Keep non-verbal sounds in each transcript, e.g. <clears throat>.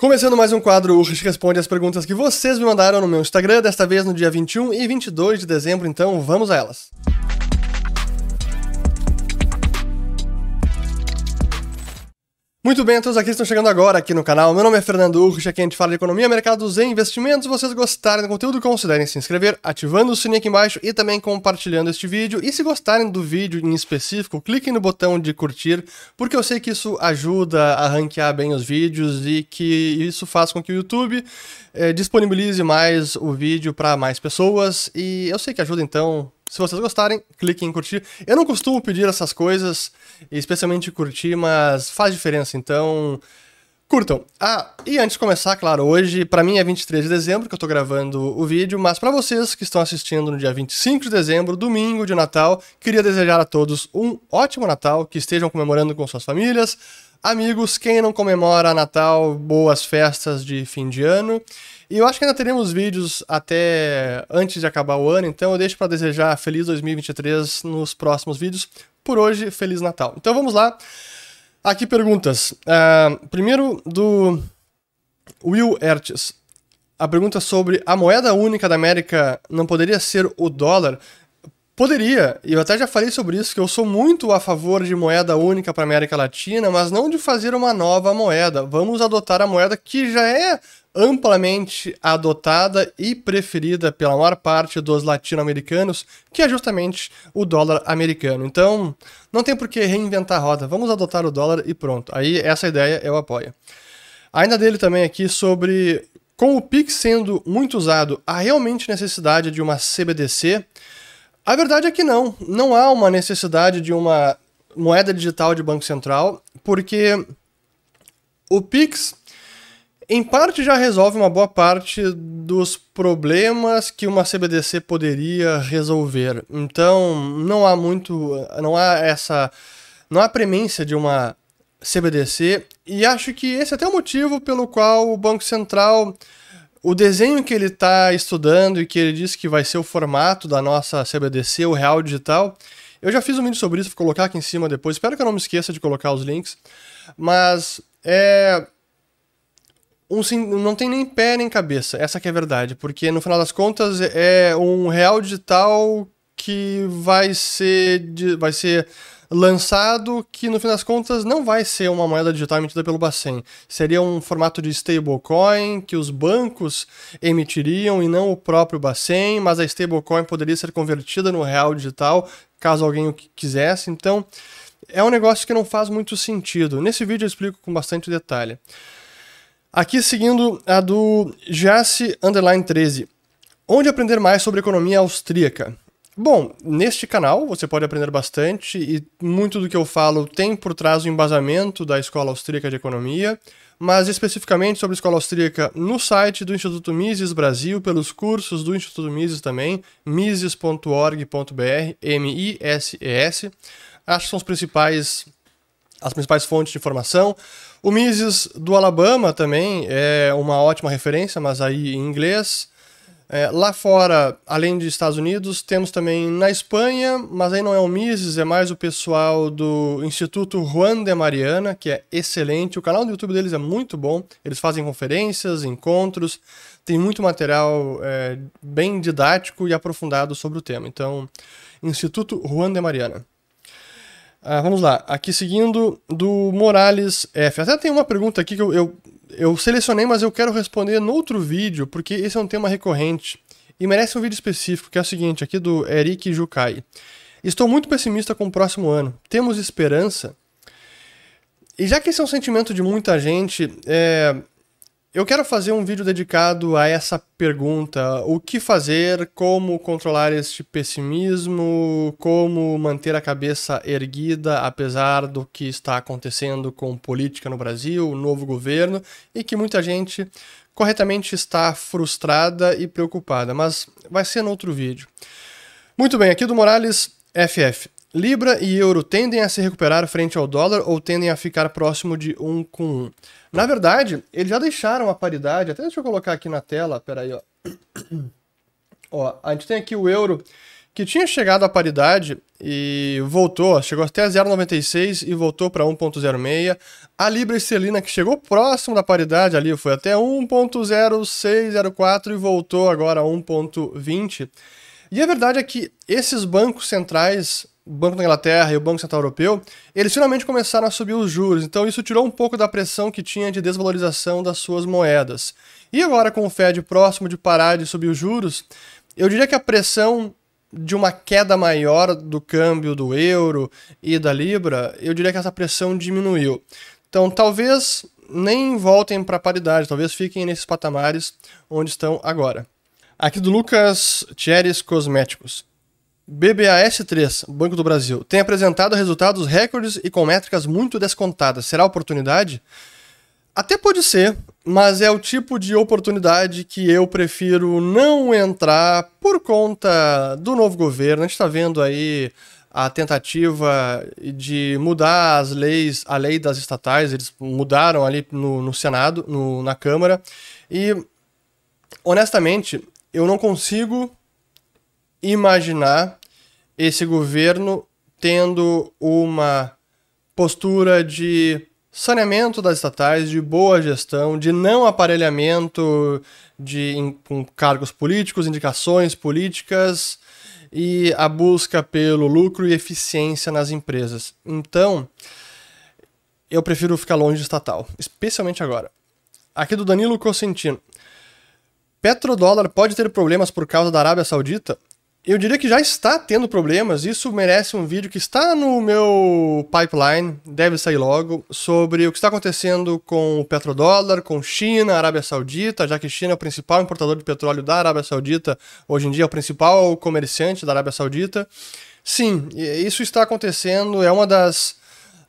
Começando mais um quadro, o Rich responde as perguntas que vocês me mandaram no meu Instagram, desta vez no dia 21 e 22 de dezembro, então vamos a elas. Muito bem, todos aqui estão chegando agora aqui no canal. Meu nome é Fernando Urrich, aqui a gente fala de economia, mercados e investimentos. Se vocês gostarem do conteúdo, considerem se inscrever, ativando o sininho aqui embaixo e também compartilhando este vídeo. E se gostarem do vídeo em específico, cliquem no botão de curtir, porque eu sei que isso ajuda a ranquear bem os vídeos e que isso faz com que o YouTube eh, disponibilize mais o vídeo para mais pessoas. E eu sei que ajuda, então se vocês gostarem, cliquem em curtir. Eu não costumo pedir essas coisas, especialmente curtir, mas faz diferença, então curtam. Ah, e antes de começar, claro, hoje para mim é 23 de dezembro que eu tô gravando o vídeo, mas para vocês que estão assistindo no dia 25 de dezembro, domingo de Natal, queria desejar a todos um ótimo Natal, que estejam comemorando com suas famílias, amigos, quem não comemora Natal, boas festas de fim de ano. E eu acho que ainda teremos vídeos até antes de acabar o ano, então eu deixo para desejar feliz 2023 nos próximos vídeos. Por hoje, feliz Natal. Então vamos lá. Aqui perguntas. Uh, primeiro do Will Ertes. A pergunta sobre a moeda única da América não poderia ser o dólar? Poderia, e eu até já falei sobre isso, que eu sou muito a favor de moeda única para América Latina, mas não de fazer uma nova moeda. Vamos adotar a moeda que já é amplamente adotada e preferida pela maior parte dos latino-americanos, que é justamente o dólar americano. Então, não tem por que reinventar a roda, vamos adotar o dólar e pronto. Aí, essa ideia eu apoio. Ainda dele também aqui sobre, com o PIX sendo muito usado, há realmente necessidade de uma CBDC? A verdade é que não, não há uma necessidade de uma moeda digital de Banco Central, porque o Pix em parte já resolve uma boa parte dos problemas que uma CBDC poderia resolver. Então, não há muito, não há essa, não há premência de uma CBDC e acho que esse é até o motivo pelo qual o Banco Central o desenho que ele está estudando e que ele disse que vai ser o formato da nossa CBDC, o real digital, eu já fiz um vídeo sobre isso, vou colocar aqui em cima depois. Espero que eu não me esqueça de colocar os links. Mas é, um, não tem nem pé nem cabeça, essa que é a verdade, porque no final das contas é um real digital que vai ser, vai ser lançado que no fim das contas não vai ser uma moeda digital emitida pelo Bacen. Seria um formato de stablecoin que os bancos emitiriam e não o próprio Bacen, mas a stablecoin poderia ser convertida no real digital caso alguém o quisesse. Então é um negócio que não faz muito sentido. Nesse vídeo eu explico com bastante detalhe. Aqui seguindo a do Jace Underline 13. Onde aprender mais sobre economia austríaca? Bom, neste canal você pode aprender bastante e muito do que eu falo tem por trás o embasamento da Escola Austríaca de Economia, mas especificamente sobre a Escola Austríaca no site do Instituto Mises Brasil, pelos cursos do Instituto Mises também, mises.org.br, M-I-S-E-S. Acho que são os principais, as principais fontes de informação. O Mises do Alabama também é uma ótima referência, mas aí em inglês. É, lá fora, além de Estados Unidos, temos também na Espanha, mas aí não é o Mises, é mais o pessoal do Instituto Juan de Mariana, que é excelente. O canal do YouTube deles é muito bom. Eles fazem conferências, encontros, tem muito material é, bem didático e aprofundado sobre o tema. Então, Instituto Juan de Mariana. Ah, vamos lá, aqui seguindo do Morales F. Até tem uma pergunta aqui que eu, eu, eu selecionei, mas eu quero responder no outro vídeo, porque esse é um tema recorrente e merece um vídeo específico, que é o seguinte, aqui do Eric Jukai. Estou muito pessimista com o próximo ano. Temos esperança? E já que esse é um sentimento de muita gente, é, eu quero fazer um vídeo dedicado a essa pergunta: o que fazer, como controlar este pessimismo, como manter a cabeça erguida apesar do que está acontecendo com política no Brasil, o novo governo e que muita gente corretamente está frustrada e preocupada, mas vai ser no outro vídeo. Muito bem, aqui do Morales FF. Libra e euro tendem a se recuperar frente ao dólar ou tendem a ficar próximo de um com um? Na verdade, eles já deixaram a paridade, até deixa eu colocar aqui na tela, peraí, ó. <clears throat> ó, a gente tem aqui o euro que tinha chegado à paridade e voltou, chegou até 0,96 e voltou para 1,06. A libra esterlina que chegou próximo da paridade ali foi até 1,0604 e voltou agora a 1,20. E a verdade é que esses bancos centrais, Banco da Inglaterra e o Banco Central Europeu, eles finalmente começaram a subir os juros. Então isso tirou um pouco da pressão que tinha de desvalorização das suas moedas. E agora com o Fed próximo de parar de subir os juros, eu diria que a pressão de uma queda maior do câmbio do euro e da libra, eu diria que essa pressão diminuiu. Então, talvez nem voltem para paridade, talvez fiquem nesses patamares onde estão agora. Aqui do Lucas Thieres Cosméticos. BBAS3, Banco do Brasil, tem apresentado resultados recordes e com métricas muito descontadas. Será oportunidade? Até pode ser, mas é o tipo de oportunidade que eu prefiro não entrar por conta do novo governo. A gente está vendo aí a tentativa de mudar as leis, a lei das estatais, eles mudaram ali no, no Senado, no, na Câmara, e honestamente eu não consigo imaginar esse governo tendo uma postura de saneamento das estatais, de boa gestão, de não aparelhamento de, em, com cargos políticos, indicações políticas e a busca pelo lucro e eficiência nas empresas. Então, eu prefiro ficar longe de estatal, especialmente agora. Aqui do Danilo Cosentino. Petrodólar pode ter problemas por causa da Arábia Saudita? Eu diria que já está tendo problemas. Isso merece um vídeo que está no meu pipeline, deve sair logo, sobre o que está acontecendo com o petrodólar, com China, Arábia Saudita, já que China é o principal importador de petróleo da Arábia Saudita, hoje em dia é o principal comerciante da Arábia Saudita. Sim, isso está acontecendo, é uma das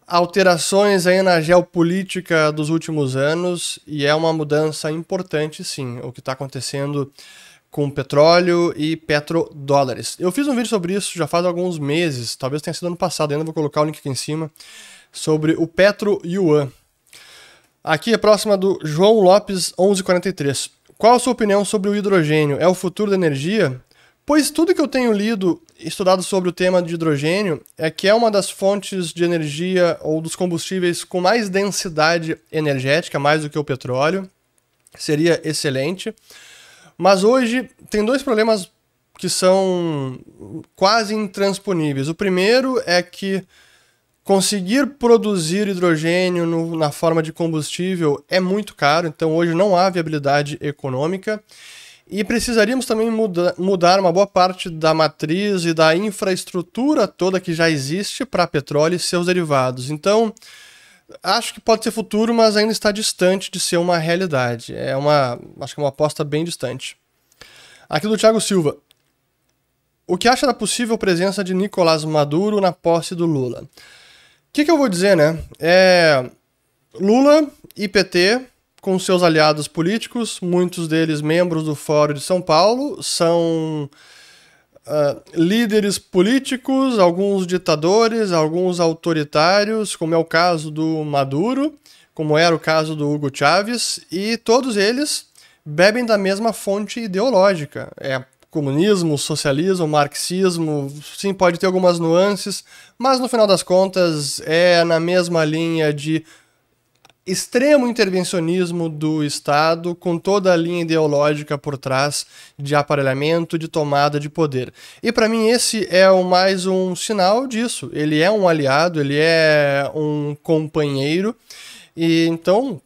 alterações aí na geopolítica dos últimos anos e é uma mudança importante, sim, o que está acontecendo com petróleo e petrodólares. Eu fiz um vídeo sobre isso já faz alguns meses, talvez tenha sido ano passado, ainda vou colocar o link aqui em cima, sobre o Petro Yuan. Aqui é próxima do João Lopes 1143. Qual a sua opinião sobre o hidrogênio? É o futuro da energia? Pois tudo que eu tenho lido estudado sobre o tema de hidrogênio é que é uma das fontes de energia ou dos combustíveis com mais densidade energética, mais do que o petróleo. Seria excelente. Mas hoje tem dois problemas que são quase intransponíveis. O primeiro é que conseguir produzir hidrogênio no, na forma de combustível é muito caro, então hoje não há viabilidade econômica. E precisaríamos também muda, mudar uma boa parte da matriz e da infraestrutura toda que já existe para petróleo e seus derivados. Então, acho que pode ser futuro, mas ainda está distante de ser uma realidade. É uma, acho que é uma aposta bem distante. Aqui do Thiago Silva. O que acha da possível presença de Nicolás Maduro na posse do Lula? O que, que eu vou dizer, né? É Lula e PT com seus aliados políticos, muitos deles membros do Fórum de São Paulo, são uh, líderes políticos, alguns ditadores, alguns autoritários, como é o caso do Maduro, como era o caso do Hugo Chávez, e todos eles bebem da mesma fonte ideológica. É comunismo, socialismo, marxismo, sim, pode ter algumas nuances, mas no final das contas é na mesma linha de extremo intervencionismo do Estado, com toda a linha ideológica por trás de aparelhamento, de tomada de poder. E para mim esse é o mais um sinal disso. Ele é um aliado, ele é um companheiro. E então,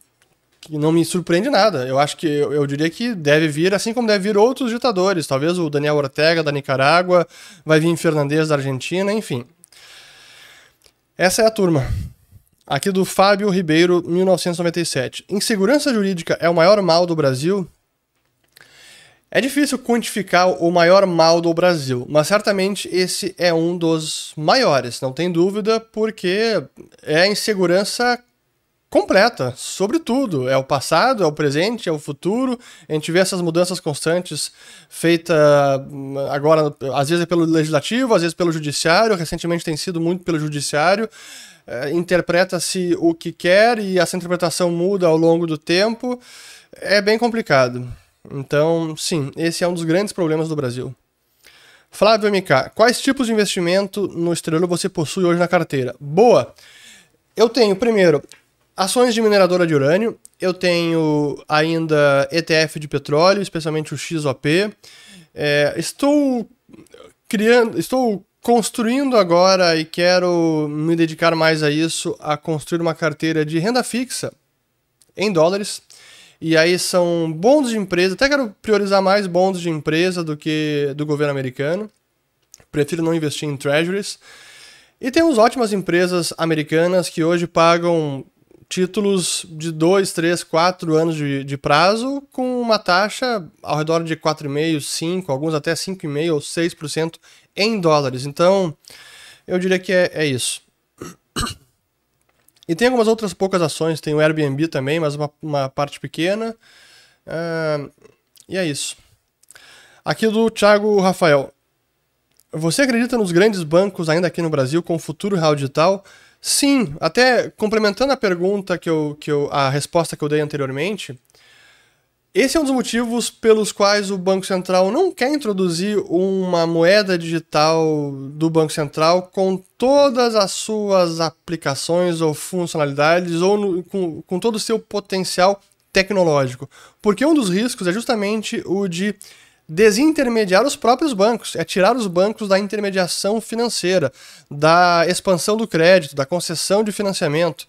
não me surpreende nada. Eu acho que eu, eu, diria que deve vir, assim como deve vir outros ditadores. Talvez o Daniel Ortega da Nicarágua, vai vir Fernandes da Argentina, enfim. Essa é a turma. Aqui do Fábio Ribeiro, 1997. Insegurança jurídica é o maior mal do Brasil? É difícil quantificar o maior mal do Brasil, mas certamente esse é um dos maiores, não tem dúvida, porque é a insegurança completa sobre tudo. É o passado, é o presente, é o futuro. A gente vê essas mudanças constantes feitas agora, às vezes é pelo legislativo, às vezes pelo judiciário. Recentemente tem sido muito pelo judiciário é, interpreta-se o que quer e essa interpretação muda ao longo do tempo, é bem complicado. Então, sim, esse é um dos grandes problemas do Brasil. Flávio MK, quais tipos de investimento no exterior você possui hoje na carteira? Boa! Eu tenho, primeiro, ações de mineradora de urânio, eu tenho ainda ETF de petróleo, especialmente o XOP. É, estou criando, estou construindo agora e quero me dedicar mais a isso, a construir uma carteira de renda fixa em dólares. E aí são bons de empresa, até quero priorizar mais bons de empresa do que do governo americano. Prefiro não investir em treasuries. E temos ótimas empresas americanas que hoje pagam títulos de 2, 3, 4 anos de, de, prazo com uma taxa ao redor de 4,5%, 5%, alguns até 5,5% ou 6% em dólares. Então, eu diria que é, é isso. E tem algumas outras poucas ações, tem o Airbnb também, mas uma, uma parte pequena. Uh, e é isso. Aqui do Thiago Rafael. Você acredita nos grandes bancos ainda aqui no Brasil com o futuro real digital? Sim, até complementando a pergunta que eu, que eu. a resposta que eu dei anteriormente, esse é um dos motivos pelos quais o Banco Central não quer introduzir uma moeda digital do Banco Central com todas as suas aplicações ou funcionalidades ou no, com, com todo o seu potencial tecnológico. Porque um dos riscos é justamente o de desintermediar os próprios bancos, é tirar os bancos da intermediação financeira, da expansão do crédito, da concessão de financiamento.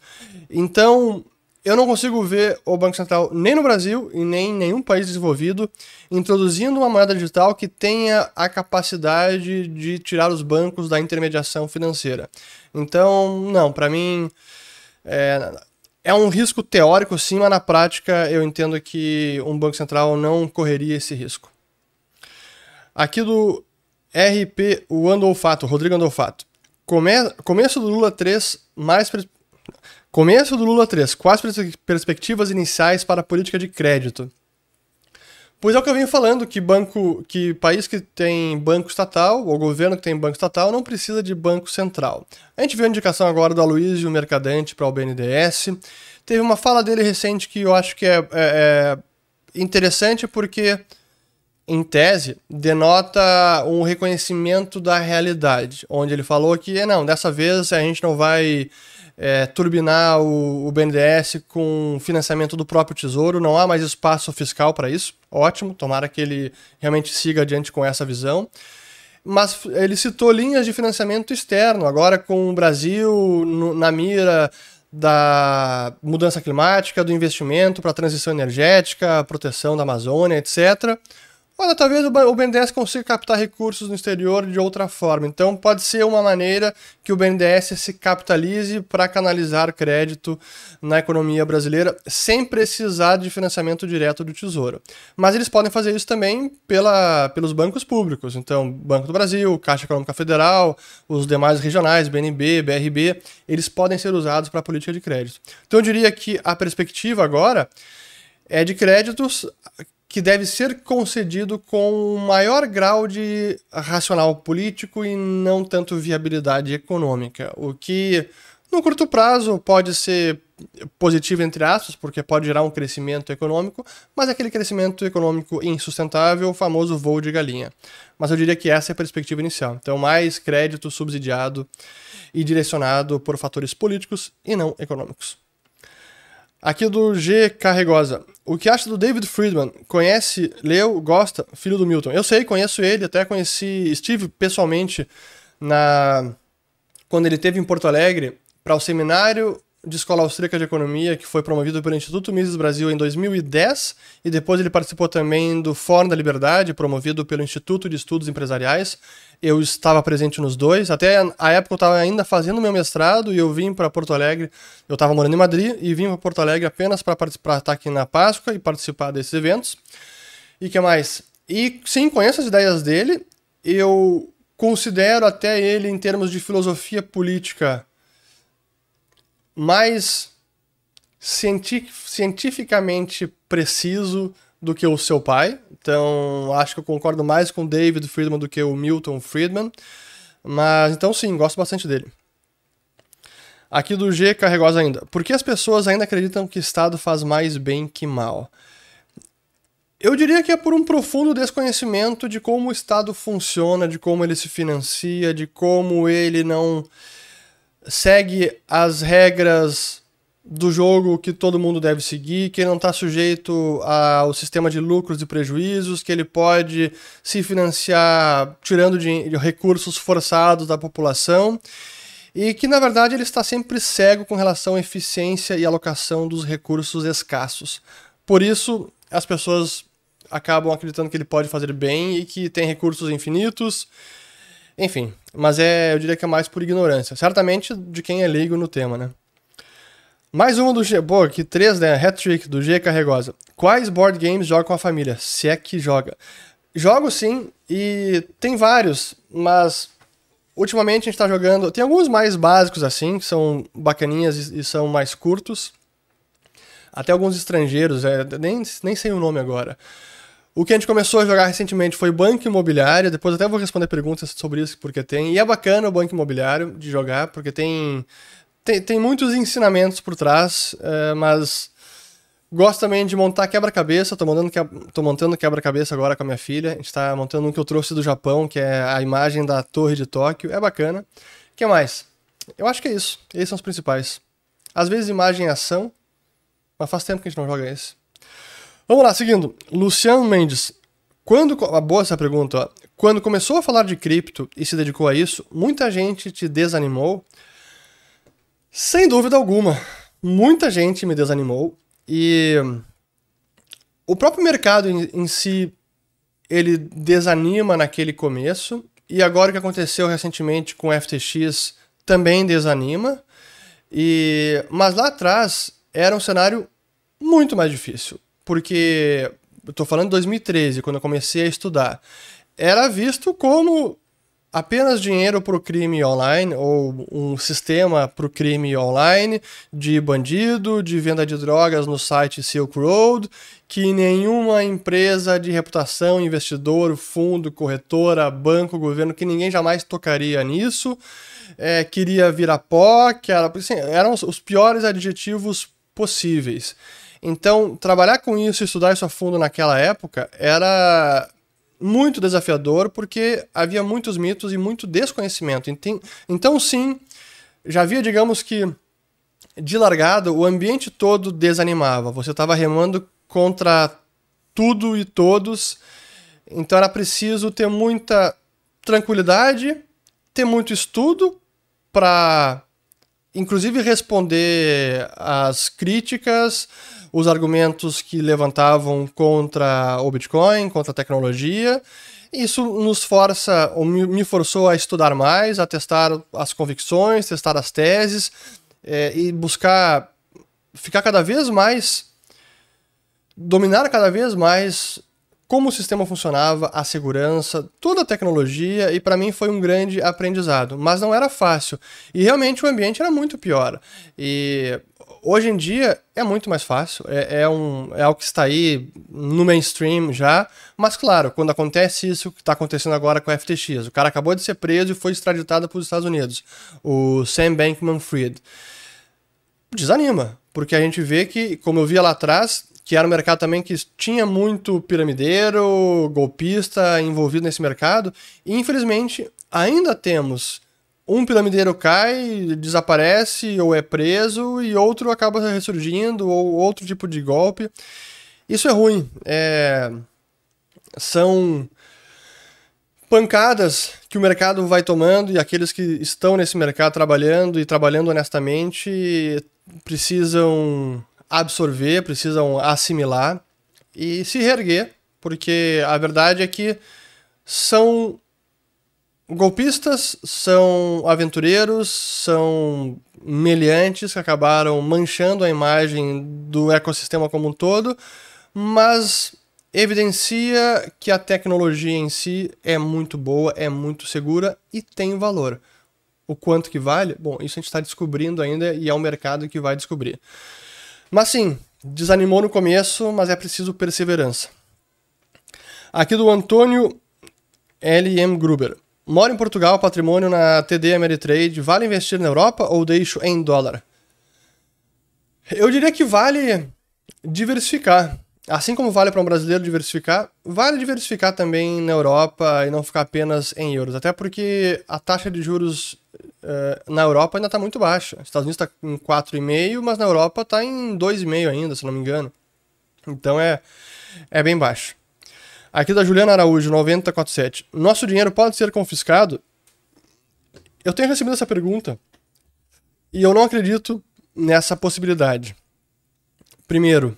Então, eu não consigo ver o Banco Central nem no Brasil e nem em nenhum país desenvolvido introduzindo uma moeda digital que tenha a capacidade de tirar os bancos da intermediação financeira. Então, não, para mim é, é um risco teórico sim, mas na prática eu entendo que um Banco Central não correria esse risco. Aqui do RP, o Andolfato, Rodrigo Andolfato. Come, começo do Lula 3, mais Começo do Lula 3. Quais perspectivas iniciais para a política de crédito? Pois é o que eu venho falando, que banco, que país que tem banco estatal, ou governo que tem banco estatal, não precisa de banco central. A gente viu a indicação agora do Aloysio Mercadante para o BNDES. Teve uma fala dele recente que eu acho que é, é, é interessante porque, em tese, denota um reconhecimento da realidade, onde ele falou que, não, dessa vez a gente não vai é, turbinar o, o BNDES com financiamento do próprio Tesouro, não há mais espaço fiscal para isso. Ótimo, tomara que ele realmente siga adiante com essa visão. Mas ele citou linhas de financiamento externo, agora com o Brasil no, na mira da mudança climática, do investimento para a transição energética, proteção da Amazônia, etc. Olha, talvez o BNDES consiga captar recursos no exterior de outra forma. Então, pode ser uma maneira que o BNDES se capitalize para canalizar crédito na economia brasileira sem precisar de financiamento direto do Tesouro. Mas eles podem fazer isso também pela, pelos bancos públicos. Então, Banco do Brasil, Caixa Econômica Federal, os demais regionais, BNB, BRB, eles podem ser usados para a política de crédito. Então, eu diria que a perspectiva agora é de créditos que deve ser concedido com maior grau de racional político e não tanto viabilidade econômica, o que no curto prazo pode ser positivo entre aspas, porque pode gerar um crescimento econômico, mas aquele crescimento econômico insustentável, o famoso voo de galinha. Mas eu diria que essa é a perspectiva inicial. Então, mais crédito subsidiado e direcionado por fatores políticos e não econômicos. Aqui do G. Carregosa. O que acha do David Friedman? Conhece, leu, gosta? Filho do Milton. Eu sei, conheço ele, até conheci, estive pessoalmente na quando ele teve em Porto Alegre para o seminário de Escola Austríaca de Economia, que foi promovido pelo Instituto Mises Brasil em 2010, e depois ele participou também do Fórum da Liberdade, promovido pelo Instituto de Estudos Empresariais. Eu estava presente nos dois, até a época eu estava ainda fazendo meu mestrado e eu vim para Porto Alegre. Eu estava morando em Madrid e vim para Porto Alegre apenas para participar, estar aqui na Páscoa e participar desses eventos. E que mais? E sim, conheço as ideias dele. Eu considero até ele, em termos de filosofia política, mais cientificamente preciso do que o seu pai. Então, acho que eu concordo mais com David Friedman do que o Milton Friedman. Mas, então, sim, gosto bastante dele. Aqui do G Carregosa ainda. Por que as pessoas ainda acreditam que Estado faz mais bem que mal? Eu diria que é por um profundo desconhecimento de como o Estado funciona, de como ele se financia, de como ele não segue as regras do jogo que todo mundo deve seguir, que ele não está sujeito ao sistema de lucros e prejuízos, que ele pode se financiar tirando de recursos forçados da população e que na verdade ele está sempre cego com relação à eficiência e alocação dos recursos escassos. Por isso, as pessoas acabam acreditando que ele pode fazer bem e que tem recursos infinitos. Enfim, mas é, eu diria que é mais por ignorância. Certamente de quem é leigo no tema, né? Mais uma do G. Pô, que três, né? Hat-trick do G Carregosa. Quais board games joga com a família? Se é que joga. Jogo sim, e tem vários, mas ultimamente a gente tá jogando. Tem alguns mais básicos assim, que são bacaninhas e, e são mais curtos. Até alguns estrangeiros, é, nem, nem sei o nome agora. O que a gente começou a jogar recentemente foi Banco Imobiliário. Depois até vou responder perguntas sobre isso, porque tem. E é bacana o Banco Imobiliário de jogar, porque tem tem, tem muitos ensinamentos por trás, é, mas gosto também de montar quebra-cabeça. Tô montando, que, montando quebra-cabeça agora com a minha filha. A gente tá montando um que eu trouxe do Japão, que é a imagem da Torre de Tóquio. É bacana. O que mais? Eu acho que é isso. Esses são os principais. Às vezes imagem e ação, mas faz tempo que a gente não joga esse. Vamos lá, seguindo. Luciano Mendes. Quando. Ah, boa essa pergunta, ó. Quando começou a falar de cripto e se dedicou a isso, muita gente te desanimou sem dúvida alguma. Muita gente me desanimou e o próprio mercado em, em si ele desanima naquele começo e agora o que aconteceu recentemente com o FTX também desanima. E mas lá atrás era um cenário muito mais difícil, porque eu tô falando de 2013, quando eu comecei a estudar, era visto como apenas dinheiro para o crime online ou um sistema para o crime online de bandido, de venda de drogas no site Silk Road, que nenhuma empresa de reputação, investidor, fundo, corretora, banco, governo, que ninguém jamais tocaria nisso, é, queria virar pó, que era, assim, eram os piores adjetivos possíveis. Então, trabalhar com isso, estudar isso a fundo naquela época, era muito desafiador porque havia muitos mitos e muito desconhecimento. Então, sim, já havia, digamos que, de largada, o ambiente todo desanimava. Você estava remando contra tudo e todos. Então era preciso ter muita tranquilidade, ter muito estudo para, inclusive, responder às críticas, os argumentos que levantavam contra o Bitcoin, contra a tecnologia. Isso nos força, ou me forçou a estudar mais, a testar as convicções, testar as teses é, e buscar ficar cada vez mais, dominar cada vez mais como o sistema funcionava, a segurança, toda a tecnologia, e para mim foi um grande aprendizado. Mas não era fácil. E realmente o ambiente era muito pior. E Hoje em dia é muito mais fácil, é, é, um, é algo que está aí no mainstream já, mas claro, quando acontece isso que está acontecendo agora com a FTX, o cara acabou de ser preso e foi extraditado para os Estados Unidos, o Sam Bankman-Fried, desanima, porque a gente vê que, como eu via lá atrás, que era um mercado também que tinha muito piramideiro, golpista envolvido nesse mercado, e infelizmente ainda temos um piramideiro cai, desaparece ou é preso e outro acaba ressurgindo ou outro tipo de golpe. Isso é ruim. É... São pancadas que o mercado vai tomando e aqueles que estão nesse mercado trabalhando e trabalhando honestamente precisam absorver, precisam assimilar e se reerguer, porque a verdade é que são Golpistas são aventureiros, são meliantes que acabaram manchando a imagem do ecossistema como um todo, mas evidencia que a tecnologia em si é muito boa, é muito segura e tem valor. O quanto que vale? Bom, isso a gente está descobrindo ainda e é o mercado que vai descobrir. Mas sim, desanimou no começo, mas é preciso perseverança. Aqui do Antônio L.M. Gruber. Moro em Portugal, patrimônio na TD Ameritrade. Vale investir na Europa ou deixo em dólar? Eu diria que vale diversificar. assim como vale para um brasileiro diversificar, vale diversificar também na Europa e não ficar apenas em euros. Até porque a taxa de juros uh, na Europa ainda está muito baixa. Os Estados Unidos está em 4,5, mas na Europa está em 2,5 ainda, se não me engano. Então é, é bem baixo. Aqui da Juliana Araújo, 9047. Nosso dinheiro pode ser confiscado? Eu tenho recebido essa pergunta e eu não acredito nessa possibilidade. Primeiro,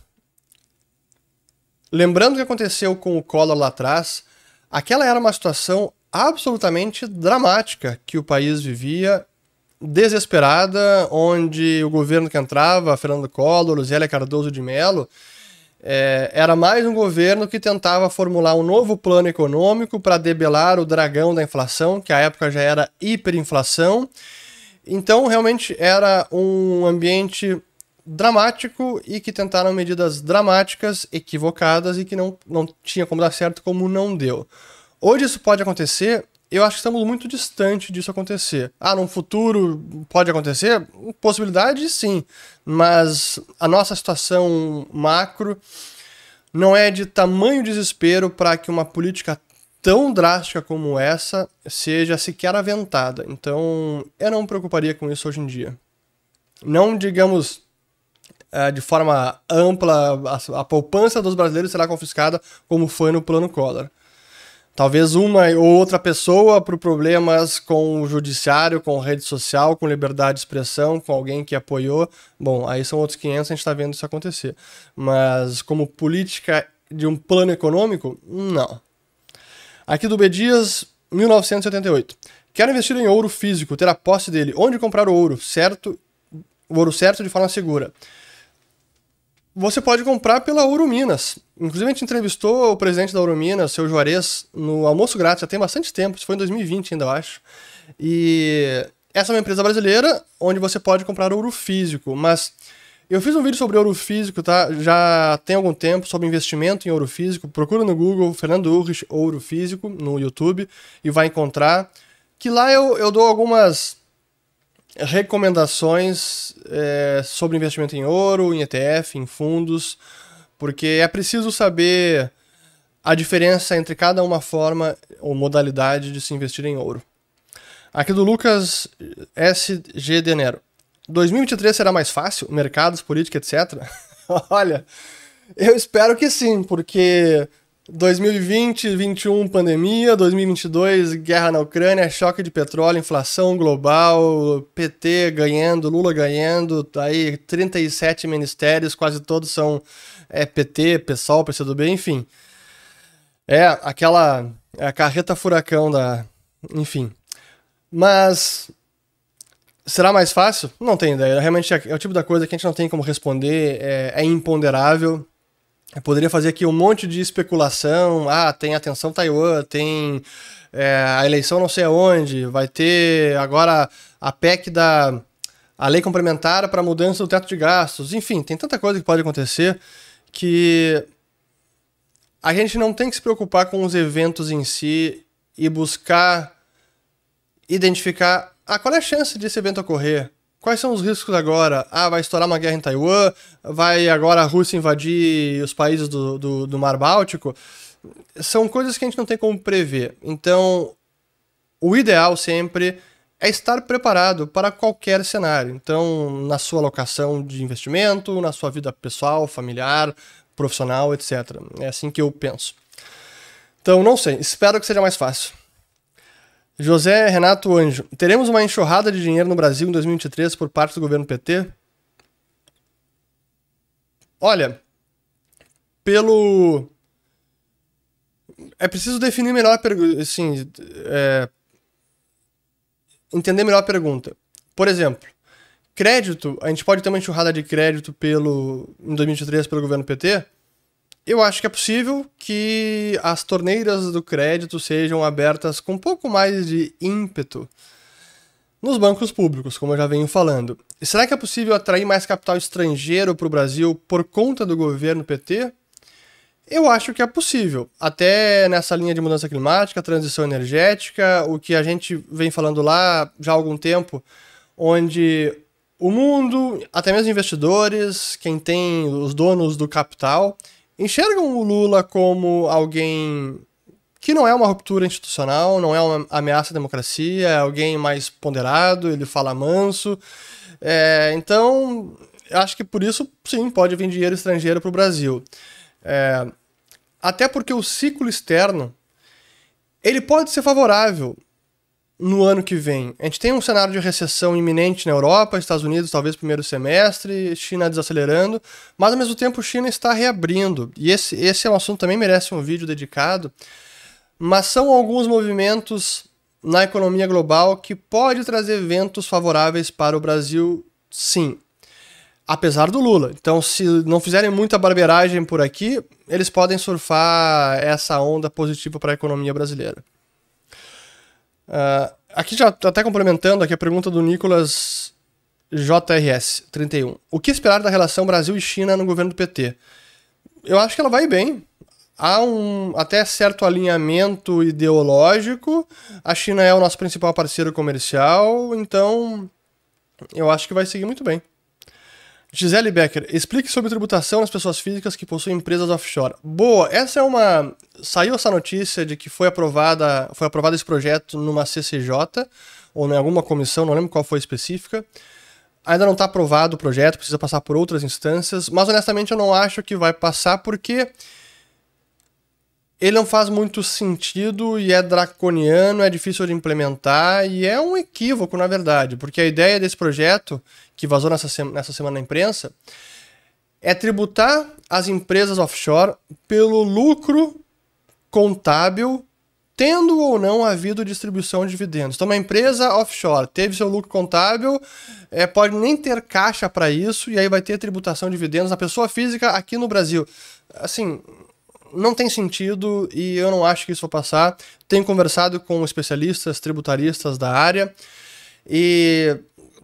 lembrando o que aconteceu com o Collor lá atrás, aquela era uma situação absolutamente dramática que o país vivia, desesperada, onde o governo que entrava, Fernando Collor, Zélia Cardoso de Mello, é, era mais um governo que tentava formular um novo plano econômico para debelar o dragão da inflação, que à época já era hiperinflação. Então, realmente era um ambiente dramático e que tentaram medidas dramáticas, equivocadas e que não, não tinha como dar certo, como não deu. Hoje isso pode acontecer, eu acho que estamos muito distante disso acontecer. Ah, no futuro pode acontecer? Possibilidade sim, mas a nossa situação macro não é de tamanho desespero para que uma política tão drástica como essa seja sequer aventada. Então, eu não me preocuparia com isso hoje em dia. Não, digamos, é, de forma ampla, a, poupança dos brasileiros será confiscada, como foi no plano Collor. Talvez uma ou outra pessoa por problemas com o judiciário, com rede social, com liberdade de expressão, com alguém que apoiou. Bom, aí são outros 500, a gente está vendo isso acontecer. Mas como política de um plano econômico, não. Aqui do B Dias, 1978. Quero investir em ouro físico, ter a posse dele. Onde comprar o ouro certo, o ouro certo de forma segura? Você pode comprar pela Ouro Minas. Inclusive, a gente entrevistou o presidente da Ouro Minas, seu Juarez, no almoço grátis, já tem bastante tempo, isso foi em 2020 ainda, eu acho. E essa é uma empresa brasileira onde você pode comprar ouro físico, mas eu fiz um vídeo sobre ouro físico, tá? Já tem algum tempo sobre investimento em ouro físico. Procura no Google Fernando Urrich Ouro Físico no YouTube e vai encontrar. Que lá eu, eu dou algumas recomendações é, sobre investimento em ouro, em ETF, em fundos, porque é preciso saber a diferença entre cada uma forma ou modalidade de se investir em ouro. Aqui do Lucas SG Denero. 2023 será mais fácil? Mercados, política, etc? <laughs> Olha, eu espero que sim, porque 2020, 2021 pandemia, 2022 guerra na Ucrânia, choque de petróleo, inflação global, PT ganhando, Lula ganhando, tá aí 37 ministérios, quase todos são é, PT, PSOL, PCdoB, enfim. É aquela é carreta furacão da, enfim. Mas será mais fácil? Não tenho ideia. Realmente é, é o tipo da coisa que a gente não tem como responder, é, é imponderável eu poderia fazer aqui um monte de especulação. Ah, tem atenção Taiwan, tem é, a eleição não sei aonde, vai ter agora a PEC da a lei complementar para mudança do teto de gastos. Enfim, tem tanta coisa que pode acontecer que a gente não tem que se preocupar com os eventos em si e buscar identificar ah, qual é a chance desse evento ocorrer. Quais são os riscos agora? Ah, vai estourar uma guerra em Taiwan? Vai agora a Rússia invadir os países do, do, do Mar Báltico? São coisas que a gente não tem como prever. Então, o ideal sempre é estar preparado para qualquer cenário. Então, na sua alocação de investimento, na sua vida pessoal, familiar, profissional, etc. É assim que eu penso. Então, não sei. Espero que seja mais fácil. José Renato Anjo. Teremos uma enxurrada de dinheiro no Brasil em 2023 por parte do governo PT? Olha, pelo. É preciso definir melhor a pergunta. Assim, é... Entender melhor a pergunta. Por exemplo, crédito, a gente pode ter uma enxurrada de crédito pelo em 2023 pelo governo PT? Eu acho que é possível que as torneiras do crédito sejam abertas com um pouco mais de ímpeto nos bancos públicos, como eu já venho falando. E será que é possível atrair mais capital estrangeiro para o Brasil por conta do governo PT? Eu acho que é possível. Até nessa linha de mudança climática, transição energética, o que a gente vem falando lá já há algum tempo, onde o mundo, até mesmo investidores, quem tem os donos do capital, enxergam o Lula como alguém que não é uma ruptura institucional, não é uma ameaça à democracia, é alguém mais ponderado, ele fala manso. É, então, acho que por isso, sim, pode vir dinheiro estrangeiro para o Brasil. É, até porque o ciclo externo ele pode ser favorável no ano que vem. A gente tem um cenário de recessão iminente na Europa, Estados Unidos talvez primeiro semestre, China desacelerando, mas ao mesmo tempo China está reabrindo. E esse, esse é um assunto que também merece um vídeo dedicado. Mas são alguns movimentos na economia global que pode trazer ventos favoráveis para o Brasil, sim. Apesar do Lula. Então, se não fizerem muita barbeiragem por aqui, eles podem surfar essa onda positiva para a economia brasileira. Uh, aqui já até complementando aqui a pergunta do Nicolas JRS 31. O que esperar da relação Brasil e China no governo do PT? Eu acho que ela vai bem. Há um até certo alinhamento ideológico. A China é o nosso principal parceiro comercial, então eu acho que vai seguir muito bem. Gisele Becker, explique sobre tributação nas pessoas físicas que possuem empresas offshore. Boa, essa é uma. Saiu essa notícia de que foi aprovada, foi aprovado esse projeto numa CCJ ou em alguma comissão, não lembro qual foi específica. Ainda não está aprovado o projeto, precisa passar por outras instâncias, mas honestamente eu não acho que vai passar porque ele não faz muito sentido e é draconiano, é difícil de implementar e é um equívoco, na verdade, porque a ideia desse projeto, que vazou nessa, sema, nessa semana na imprensa, é tributar as empresas offshore pelo lucro contábil, tendo ou não havido distribuição de dividendos. Então, uma empresa offshore teve seu lucro contábil, é, pode nem ter caixa para isso, e aí vai ter tributação de dividendos na pessoa física aqui no Brasil. Assim, não tem sentido e eu não acho que isso vai passar. Tenho conversado com especialistas tributaristas da área e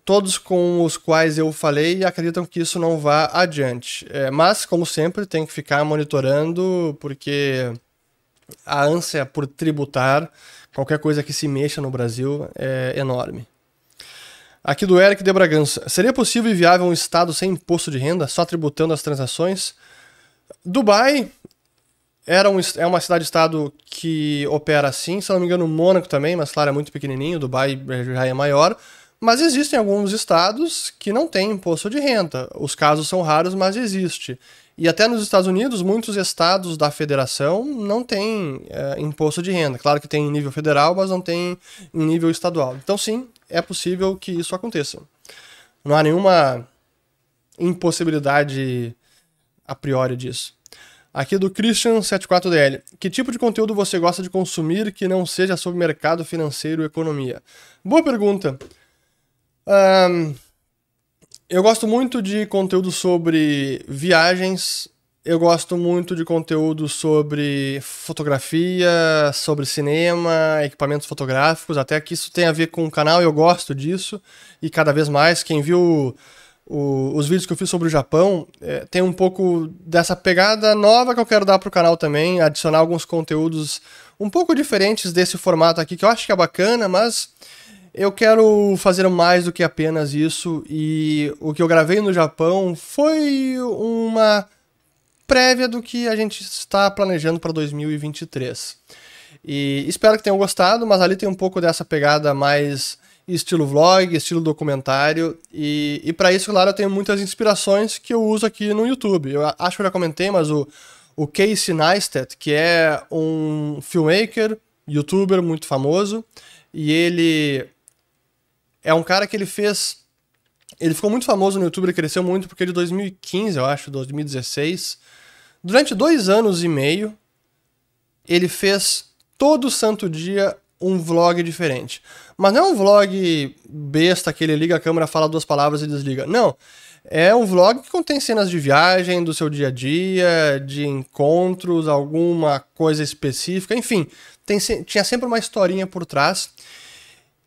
todos com os quais eu falei acreditam que isso não vá adiante. É, mas, como sempre, tem que ficar monitorando porque a ânsia por tributar qualquer coisa que se mexa no Brasil é enorme. Aqui do Eric de Bragança. Seria possível e viável um Estado sem imposto de renda, só tributando as transações? Dubai era um, é uma cidade-estado que opera assim, se não me engano, Mônaco também, mas claro, é muito pequenininho, Dubai já é maior. Mas existem alguns estados que não têm imposto de renda. Os casos são raros, mas existe. E até nos Estados Unidos, muitos estados da federação não têm é, imposto de renda. Claro que tem em nível federal, mas não tem em nível estadual. Então, sim, é possível que isso aconteça. Não há nenhuma impossibilidade a priori disso. Aqui do Christian74DL. Que tipo de conteúdo você gosta de consumir que não seja sobre mercado financeiro e economia? Boa pergunta. Um, eu gosto muito de conteúdo sobre viagens. Eu gosto muito de conteúdo sobre fotografia, sobre cinema, equipamentos fotográficos. Até que isso tem a ver com o canal, eu gosto disso. E cada vez mais, quem viu o, os vídeos que eu fiz sobre o Japão é, tem um pouco dessa pegada nova que eu quero dar pro canal também, adicionar alguns conteúdos um pouco diferentes desse formato aqui, que eu acho que é bacana, mas eu quero fazer mais do que apenas isso, e o que eu gravei no Japão foi uma prévia do que a gente está planejando para 2023. E espero que tenham gostado, mas ali tem um pouco dessa pegada mais estilo vlog, estilo documentário. E, e para isso, claro, eu tenho muitas inspirações que eu uso aqui no YouTube. Eu acho que eu já comentei, mas o, o Casey Neistat, que é um filmmaker, youtuber muito famoso, e ele é um cara que ele fez. Ele ficou muito famoso no YouTube, ele cresceu muito porque de 2015, eu acho, 2016. Durante dois anos e meio, ele fez todo santo dia um vlog diferente. Mas não é um vlog besta que ele liga a câmera, fala duas palavras e desliga. Não. É um vlog que contém cenas de viagem, do seu dia a dia, de encontros, alguma coisa específica, enfim, tem, tinha sempre uma historinha por trás.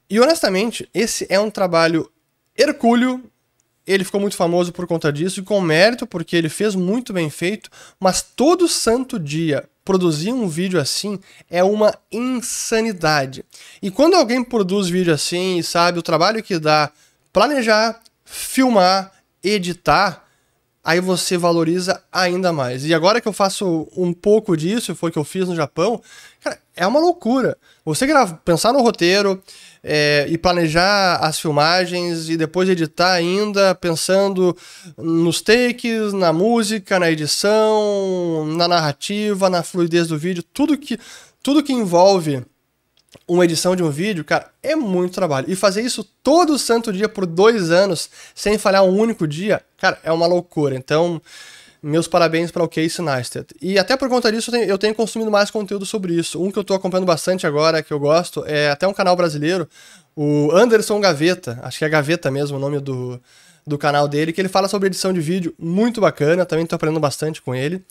E honestamente, esse é um trabalho hercúleo. Ele ficou muito famoso por conta disso e com mérito, porque ele fez muito bem feito, mas todo santo dia produzir um vídeo assim é uma insanidade. E quando alguém produz vídeo assim e sabe o trabalho que dá planejar, filmar, editar, aí você valoriza ainda mais. E agora que eu faço um pouco disso, foi que eu fiz no Japão, cara, é uma loucura. Você grava, pensar no roteiro é, e planejar as filmagens e depois editar ainda, pensando nos takes, na música, na edição, na narrativa, na fluidez do vídeo, tudo que, tudo que envolve uma edição de um vídeo, cara, é muito trabalho. E fazer isso todo santo dia por dois anos, sem falhar um único dia, cara, é uma loucura. Então, meus parabéns para o Casey Neistat. E até por conta disso, eu tenho, eu tenho, consumido mais conteúdo sobre isso. Um que eu estou acompanhando bastante agora, que eu gosto, é até um canal brasileiro, o Anderson Gaveta, acho que é Gaveta mesmo o nome do, do canal dele, que ele fala sobre edição de vídeo, muito bacana, também estou aprendendo bastante com ele.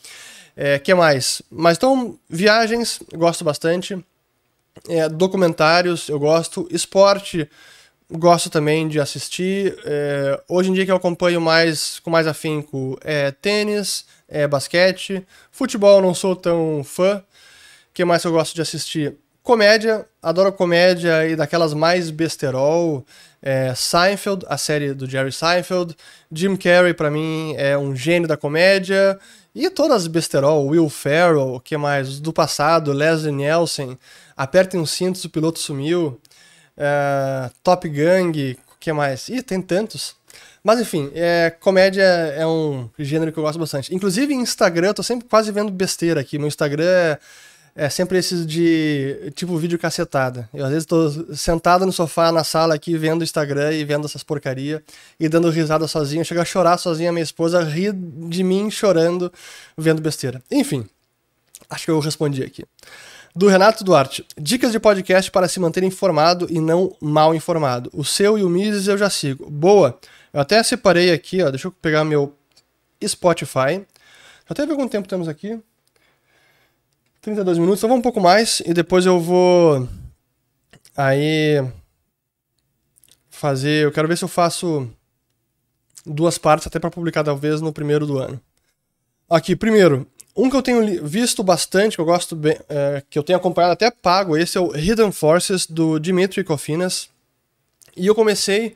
É, que mais? Mas então, viagens, gosto bastante. É, documentários, eu gosto. Esporte, gosto também de assistir. É, hoje em dia que eu acompanho mais com mais afinco é tênis, é basquete. Futebol não sou tão fã. O que mais eu gosto de assistir? Comédia, adoro comédia e daquelas mais besterol. É, Seinfeld, a série do Jerry Seinfeld. Jim Carrey, para mim, é um gênio da comédia. E todas as besterol, Will Ferrell, o que mais? Do passado, Leslie Nielsen. Apertem os cintos, o piloto sumiu. Uh, Top Gang, o que mais? Ih, tem tantos. Mas enfim, é, comédia é um gênero que eu gosto bastante. Inclusive, Instagram, eu tô sempre quase vendo besteira aqui. Meu Instagram é, é sempre esses de tipo vídeo cacetada. Eu às vezes tô sentado no sofá na sala aqui vendo o Instagram e vendo essas porcaria e dando risada sozinho. Chega a chorar sozinha, minha esposa ri de mim chorando vendo besteira. Enfim, acho que eu respondi aqui do Renato Duarte. Dicas de podcast para se manter informado e não mal informado. O seu e o Mises eu já sigo. Boa. Eu até separei aqui, ó. Deixa eu pegar meu Spotify. Já teve algum tempo temos aqui? 32 minutos, então vamos um pouco mais e depois eu vou aí fazer, eu quero ver se eu faço duas partes até para publicar talvez no primeiro do ano. Aqui, primeiro, um que eu tenho visto bastante, que eu gosto bem, é, que eu tenho acompanhado até pago, esse é o Hidden Forces do Dimitri Kofinas. E eu comecei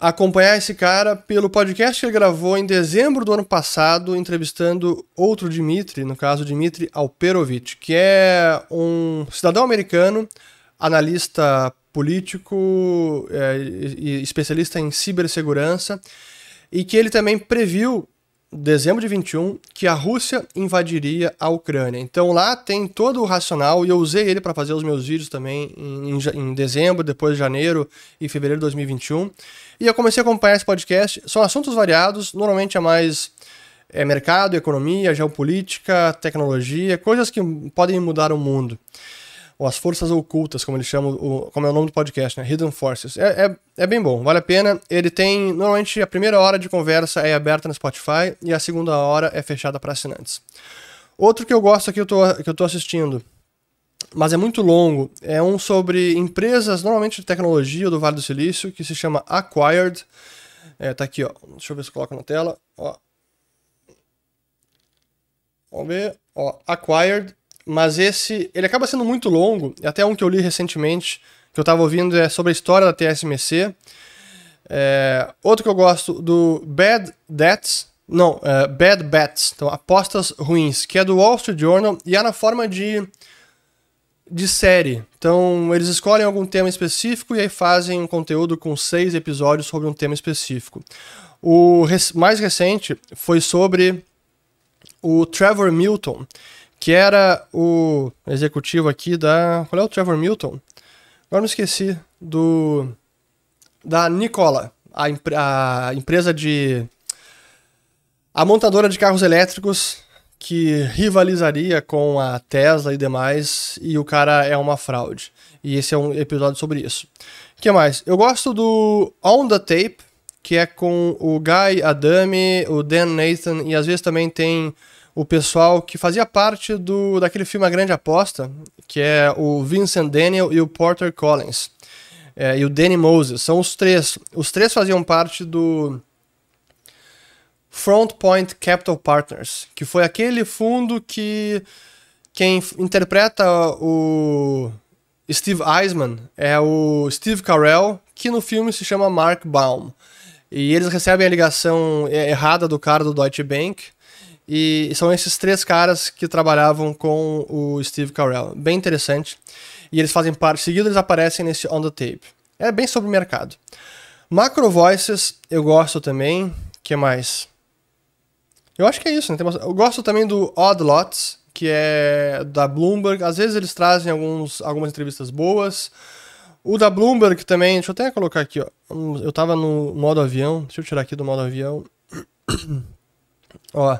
a acompanhar esse cara pelo podcast que ele gravou em dezembro do ano passado, entrevistando outro Dimitri, no caso Dimitri Alperovitch, que é um cidadão americano, analista político é, e especialista em cibersegurança, e que ele também previu dezembro de 21 que a Rússia invadiria a Ucrânia. Então lá tem todo o racional e eu usei ele para fazer os meus vídeos também em, em, dezembro, depois de janeiro e fevereiro de 2021. E eu comecei a acompanhar esse podcast. São assuntos variados, normalmente é mais é, mercado, economia, geopolítica, tecnologia, coisas que podem mudar o mundo ou as forças ocultas, como eles chamam, o, como é o nome do podcast, né? Hidden Forces. É, é, é, bem bom, vale a pena. Ele tem, normalmente, a primeira hora de conversa é aberta no Spotify e a segunda hora é fechada para assinantes. Outro que eu gosto aqui, eu tô, que eu tô assistindo, mas é muito longo, é um sobre empresas, normalmente de tecnologia do Vale do Silício, que se chama Acquired. É, tá aqui, ó. Deixa eu ver se coloca na tela. Ó. Vamos ver. Ó, Acquired mas esse, ele acaba sendo muito longo, até um que eu li recentemente, que eu estava ouvindo, é sobre a história da TSMC. É, outro que eu gosto, do Bad Debts, não, é, Bad Bets, então apostas ruins, que é do Wall Street Journal e é na forma de, de série. Então eles escolhem algum tema específico e aí fazem um conteúdo com seis episódios sobre um tema específico. O mais recente foi sobre o Trevor Milton, que era o executivo aqui da. Qual é o Trevor Milton? Agora me esqueci. Do. Da Nicola, a, a empresa de. A montadora de carros elétricos que rivalizaria com a Tesla e demais, e o cara é uma fraude. E esse é um episódio sobre isso. O que mais? Eu gosto do On the Tape, que é com o Guy Adami, o Dan Nathan, e às vezes também tem o pessoal que fazia parte do daquele filme A Grande Aposta, que é o Vincent Daniel e o Porter Collins. É, e o Danny Moses. São os três. Os três faziam parte do Front Point Capital Partners, que foi aquele fundo que quem interpreta o Steve Eisman é o Steve Carell, que no filme se chama Mark Baum. E eles recebem a ligação errada do cara do Deutsche Bank. E são esses três caras que trabalhavam com o Steve Carell. Bem interessante. E eles fazem parte. Seguido, eles aparecem nesse On the Tape. É bem sobre o mercado. Macro Voices, eu gosto também. que mais? Eu acho que é isso. Né? Eu gosto também do Odd Lots, que é da Bloomberg. Às vezes eles trazem alguns, algumas entrevistas boas. O da Bloomberg também, deixa eu até colocar aqui, ó. Eu tava no modo avião, deixa eu tirar aqui do modo avião. <coughs> ó.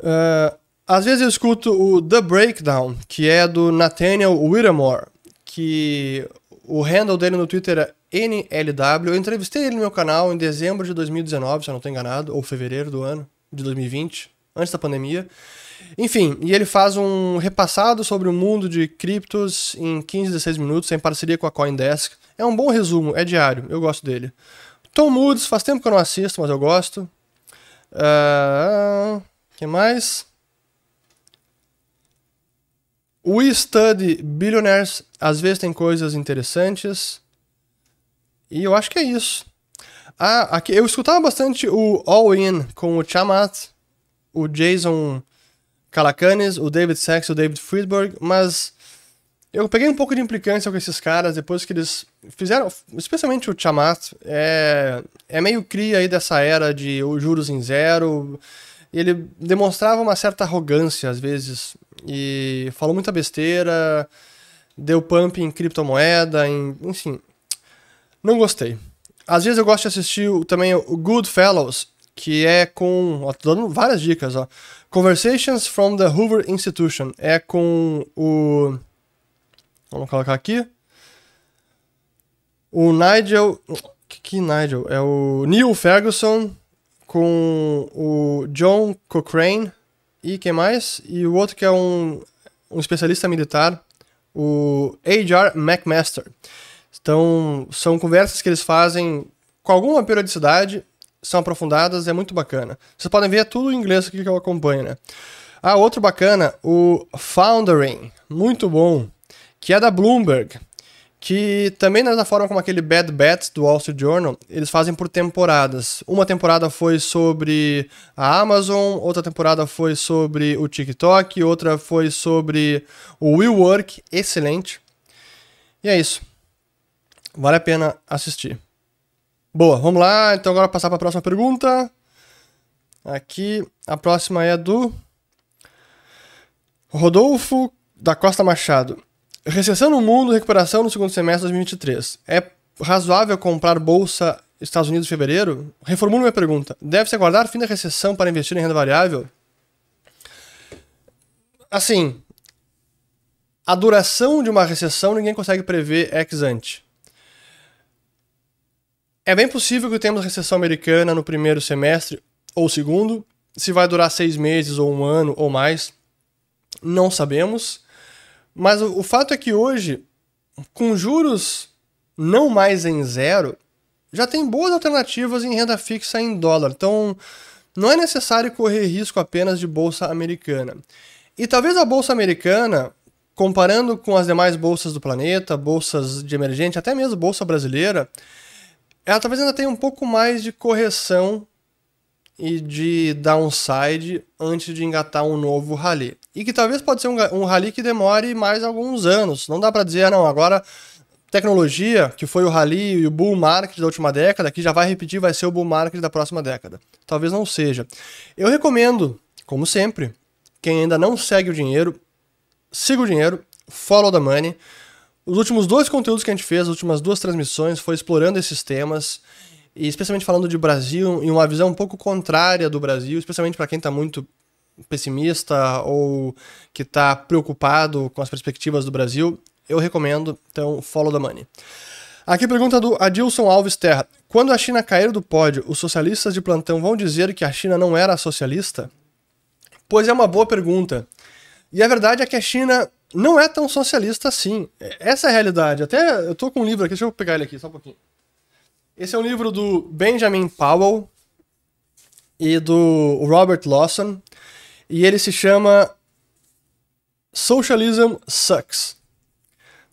Uh, às vezes eu escuto o The Breakdown, que é do Nathaniel Whittemore, que o handle dele no Twitter é NLW. Eu entrevistei ele no meu canal em dezembro de 2019, se eu não estou enganado, ou fevereiro do ano de 2020, antes da pandemia. Enfim, e ele faz um repassado sobre o mundo de criptos em 15, 16 minutos, em parceria com a Coindesk. É um bom resumo, é diário, eu gosto dele. Tom Moods, faz tempo que eu não assisto, mas eu gosto. Uh, que mais? We Study Billionaires, às vezes tem coisas interessantes. E eu acho que é isso. Ah, aqui, eu escutava bastante o All In com o Chamat, o Jason Calacanis, o David Sachs, o David Friedberg, mas eu peguei um pouco de implicância com esses caras depois que eles fizeram, especialmente o Chamat, é, é meio cria aí dessa era de juros em zero. Ele demonstrava uma certa arrogância às vezes e falou muita besteira, deu pump em criptomoeda, em, enfim. Não gostei. Às vezes eu gosto de assistir também o Goodfellows, que é com. Ó, tô dando várias dicas, ó. Conversations from the Hoover Institution. É com o. Vamos colocar aqui. O Nigel. Que, que Nigel? É o Neil Ferguson com o John Cochrane. E quem mais? E o outro que é um, um especialista militar, o H.R. McMaster. Então, são conversas que eles fazem com alguma periodicidade, são aprofundadas, é muito bacana. Vocês podem ver é tudo em inglês aqui que eu acompanho, né? Ah, outro bacana, o Foundering, muito bom, que é da Bloomberg, que também da forma como aquele Bad Bets do Wall Street Journal, eles fazem por temporadas. Uma temporada foi sobre a Amazon, outra temporada foi sobre o TikTok, outra foi sobre o WeWork, excelente. E é isso. Vale a pena assistir. Boa, vamos lá. Então agora passar para a próxima pergunta. Aqui, a próxima é do Rodolfo da Costa Machado. Recessão no mundo, recuperação no segundo semestre de 2023. É razoável comprar bolsa Estados Unidos em fevereiro? Reformulo minha pergunta. Deve-se aguardar fim da recessão para investir em renda variável? Assim, a duração de uma recessão ninguém consegue prever ex ante. É bem possível que tenhamos recessão americana no primeiro semestre ou segundo. Se vai durar seis meses ou um ano ou mais, não sabemos. Mas o, o fato é que hoje, com juros não mais em zero, já tem boas alternativas em renda fixa em dólar. Então, não é necessário correr risco apenas de bolsa americana. E talvez a bolsa americana, comparando com as demais bolsas do planeta, bolsas de emergente, até mesmo bolsa brasileira, ela talvez ainda tenha um pouco mais de correção e de downside antes de engatar um novo rally. E que talvez pode ser um, um rally que demore mais alguns anos. Não dá para dizer, ah, não, agora tecnologia, que foi o rally e o bull market da última década, que já vai repetir, vai ser o bull market da próxima década. Talvez não seja. Eu recomendo, como sempre, quem ainda não segue o dinheiro, siga o dinheiro, follow the money. Os últimos dois conteúdos que a gente fez, as últimas duas transmissões, foi explorando esses temas, e especialmente falando de Brasil, em uma visão um pouco contrária do Brasil, especialmente para quem está muito pessimista ou que está preocupado com as perspectivas do Brasil, eu recomendo, então, follow the money. Aqui pergunta do Adilson Alves Terra. Quando a China cair do pódio, os socialistas de plantão vão dizer que a China não era socialista? Pois é uma boa pergunta. E a verdade é que a China não é tão socialista assim. Essa é a realidade. Até eu tô com um livro aqui, deixa eu pegar ele aqui, só um pouquinho. Esse é um livro do Benjamin Powell e do Robert Lawson, e ele se chama Socialism Sucks.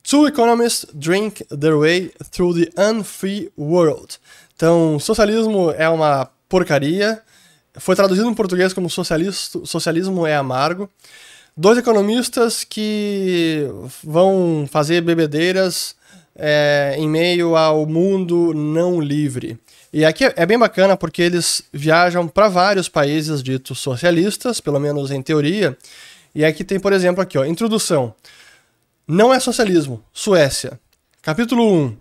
Two economists drink their way through the unfree world. Então, socialismo é uma porcaria. Foi traduzido em português como socialismo é amargo. Dois economistas que vão fazer bebedeiras é, em meio ao mundo não livre. E aqui é bem bacana porque eles viajam para vários países ditos socialistas, pelo menos em teoria. E aqui tem, por exemplo, aqui, ó, introdução. Não é socialismo, Suécia. Capítulo 1.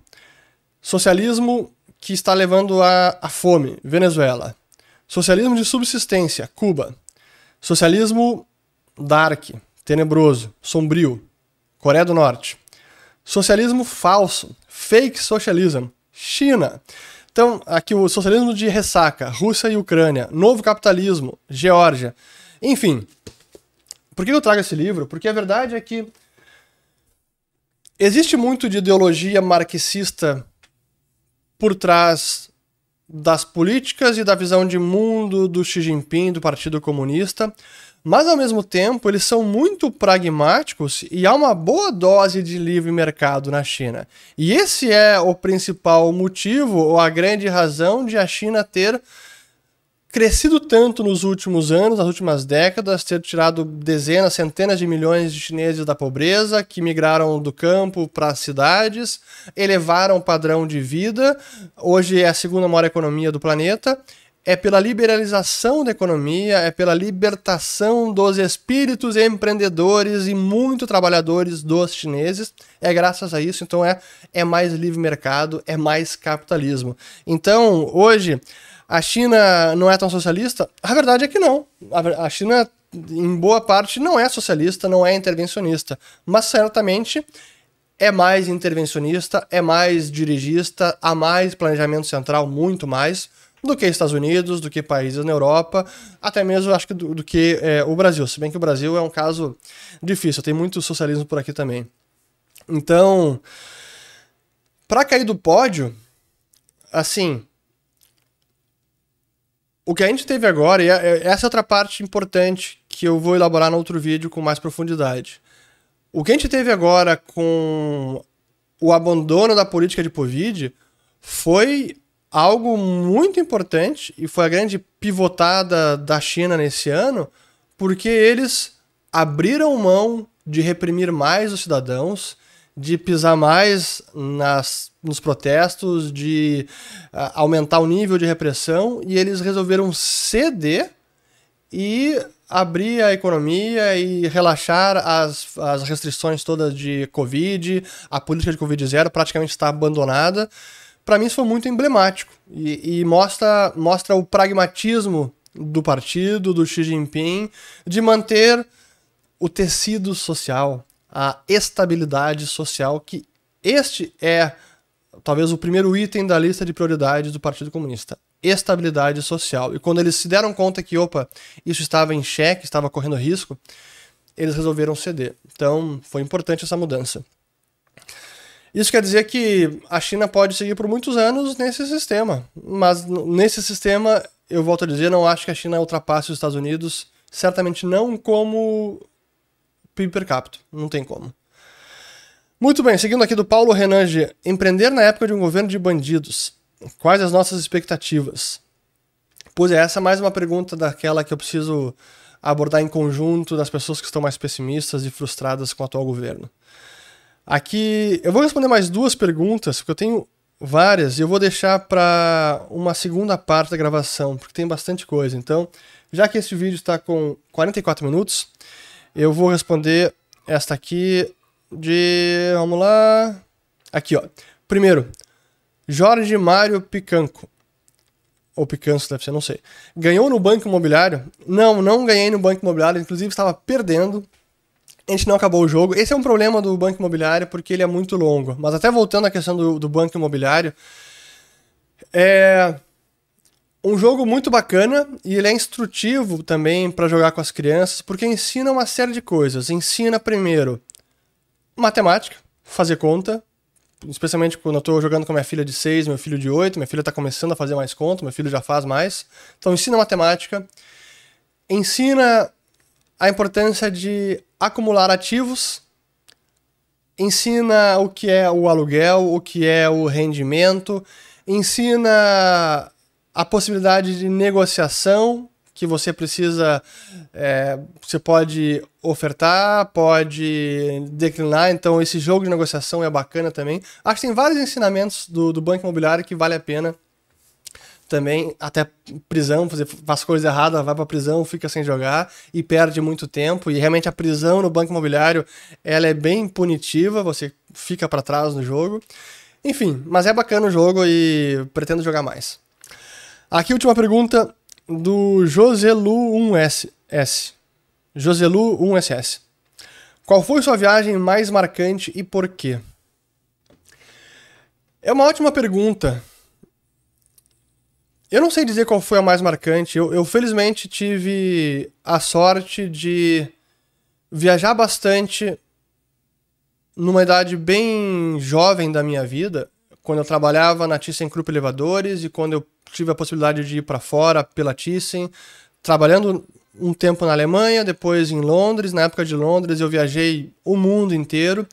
Socialismo que está levando à fome, Venezuela. Socialismo de subsistência, Cuba. Socialismo dark, tenebroso, sombrio, Coreia do Norte. Socialismo falso, fake socialism, China. Então, aqui o socialismo de ressaca, Rússia e Ucrânia, novo capitalismo, Geórgia. Enfim, por que eu trago esse livro? Porque a verdade é que existe muito de ideologia marxista por trás das políticas e da visão de mundo do Xi Jinping, do Partido Comunista, mas ao mesmo tempo eles são muito pragmáticos e há uma boa dose de livre mercado na China. E esse é o principal motivo ou a grande razão de a China ter crescido tanto nos últimos anos, nas últimas décadas, ter tirado dezenas, centenas de milhões de chineses da pobreza, que migraram do campo para as cidades, elevaram o padrão de vida, hoje é a segunda maior economia do planeta. É pela liberalização da economia, é pela libertação dos espíritos empreendedores e muito trabalhadores dos chineses. É graças a isso, então é, é mais livre mercado, é mais capitalismo. Então, hoje, a China não é tão socialista? A verdade é que não. A China, em boa parte, não é socialista, não é intervencionista, mas certamente é mais intervencionista, é mais dirigista, há mais planejamento central, muito mais, do que Estados Unidos, do que países na Europa, até mesmo acho que do, do que é, o Brasil. Se bem que o Brasil é um caso difícil, tem muito socialismo por aqui também. Então, para cair do pódio, assim, o que a gente teve agora, e é, é, essa é outra parte importante que eu vou elaborar no outro vídeo com mais profundidade. O que a gente teve agora com o abandono da política de Covid foi algo muito importante e foi a grande pivotada da China nesse ano, porque eles abriram mão de reprimir mais os cidadãos, de pisar mais nas, nos protestos, de uh, aumentar o nível de repressão, e eles resolveram ceder e abrir a economia e relaxar as, as restrições todas de Covid, a política de Covid zero praticamente está abandonada. Para mim isso foi muito emblemático e, e mostra, mostra o pragmatismo do partido, do Xi Jinping, de manter o tecido social, a estabilidade social, que este é talvez o primeiro item da lista de prioridades do Partido Comunista. Estabilidade social. E quando eles se deram conta que, opa, isso estava em xeque, estava correndo risco, eles resolveram ceder. Então, foi importante essa mudança. Isso quer dizer que a China pode seguir por muitos anos nesse sistema. Mas nesse sistema, eu volto a dizer, não acho que a China ultrapasse os Estados Unidos. Certamente não como PIB per capita. Não tem como. Muito bem, seguindo aqui do Paulo Renan G. Empreender na época de um governo de bandidos. Quais as nossas expectativas? Pois é, essa é mais uma pergunta daquela que eu preciso abordar em conjunto das pessoas que estão mais pessimistas e frustradas com o atual governo. Aqui eu vou responder mais duas perguntas, porque eu tenho várias, e eu vou deixar para uma segunda parte da gravação, porque tem bastante coisa. Então, já que esse vídeo está com 44 minutos, eu vou responder esta aqui de. Vamos lá. Aqui, ó. Primeiro, Jorge Mário Picanco. Ou Picanço, deve ser, não sei. Ganhou no Banco Imobiliário? Não, não ganhei no Banco Imobiliário. Inclusive, estava perdendo. A gente não acabou o jogo. Esse é um problema do Banco Imobiliário porque ele é muito longo. Mas até voltando à questão do, do Banco Imobiliário. É um jogo muito bacana e ele é instrutivo também para jogar com as crianças, porque ensina uma série de coisas. Ensina primeiro matemática, fazer conta, especialmente quando eu estou jogando com minha filha de 6, meu filho de 8, minha filha está começando a fazer mais conta, meu filho já faz mais. Então ensina matemática, ensina a importância de acumular ativos, ensina o que é o aluguel, o que é o rendimento, ensina a possibilidade de negociação que você precisa, é, você pode ofertar, pode declinar, então esse jogo de negociação é bacana também. Acho que tem vários ensinamentos do, do banco imobiliário que vale a pena também, até prisão, fazer, faz coisa errada, vai pra prisão, fica sem jogar e perde muito tempo, e realmente a prisão no banco imobiliário, ela é bem punitiva, você fica para trás no jogo. Enfim, mas é bacana o jogo e pretendo jogar mais. Aqui última pergunta do Joselu1S. Joselu1SS. Qual foi sua viagem mais marcante e por quê? É uma ótima pergunta. Eu não sei dizer qual foi a mais marcante. Eu, eu felizmente tive a sorte de viajar bastante numa idade bem jovem da minha vida, quando eu trabalhava na ThyssenKrupp Elevadores e quando eu tive a possibilidade de ir para fora pela Thyssen, trabalhando um tempo na Alemanha, depois em Londres. Na época de Londres eu viajei o mundo inteiro.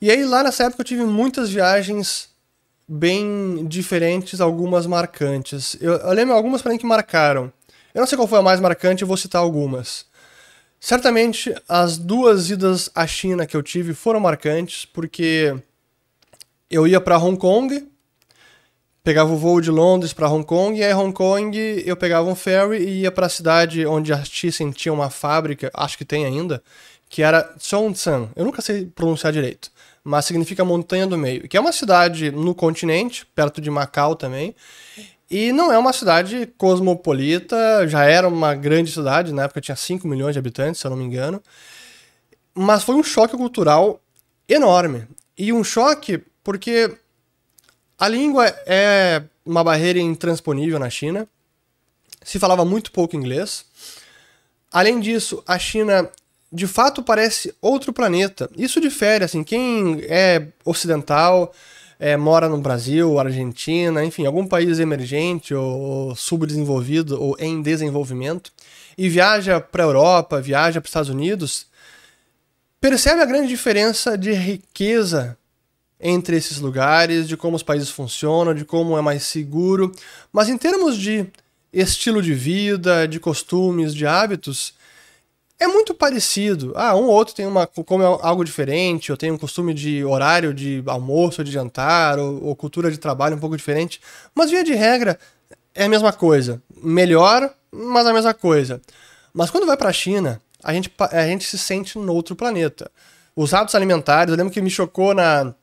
E aí lá nessa época eu tive muitas viagens bem diferentes, algumas marcantes. Eu, eu lembro algumas para mim que marcaram. Eu não sei qual foi a mais marcante, eu vou citar algumas. Certamente as duas idas à China que eu tive foram marcantes, porque eu ia para Hong Kong pegava o voo de Londres para Hong Kong e aí Hong Kong eu pegava um ferry e ia para a cidade onde a Thyssen tinha uma fábrica, acho que tem ainda, que era Zhongshan. Eu nunca sei pronunciar direito, mas significa montanha do meio, que é uma cidade no continente, perto de Macau também. E não é uma cidade cosmopolita, já era uma grande cidade, na época tinha 5 milhões de habitantes, se eu não me engano. Mas foi um choque cultural enorme. E um choque porque a língua é uma barreira intransponível na China. Se falava muito pouco inglês. Além disso, a China de fato parece outro planeta. Isso difere, assim, quem é ocidental, é, mora no Brasil, Argentina, enfim, algum país emergente ou subdesenvolvido ou em desenvolvimento e viaja para a Europa, viaja para os Estados Unidos, percebe a grande diferença de riqueza entre esses lugares, de como os países funcionam, de como é mais seguro. Mas em termos de estilo de vida, de costumes, de hábitos, é muito parecido. Ah, um ou outro tem uma come algo diferente, ou tem um costume de horário de almoço, de jantar, ou, ou cultura de trabalho um pouco diferente. Mas via de regra é a mesma coisa. Melhor, mas a mesma coisa. Mas quando vai para a China, a gente, a gente se sente no outro planeta. Os hábitos alimentares, eu lembro que me chocou na,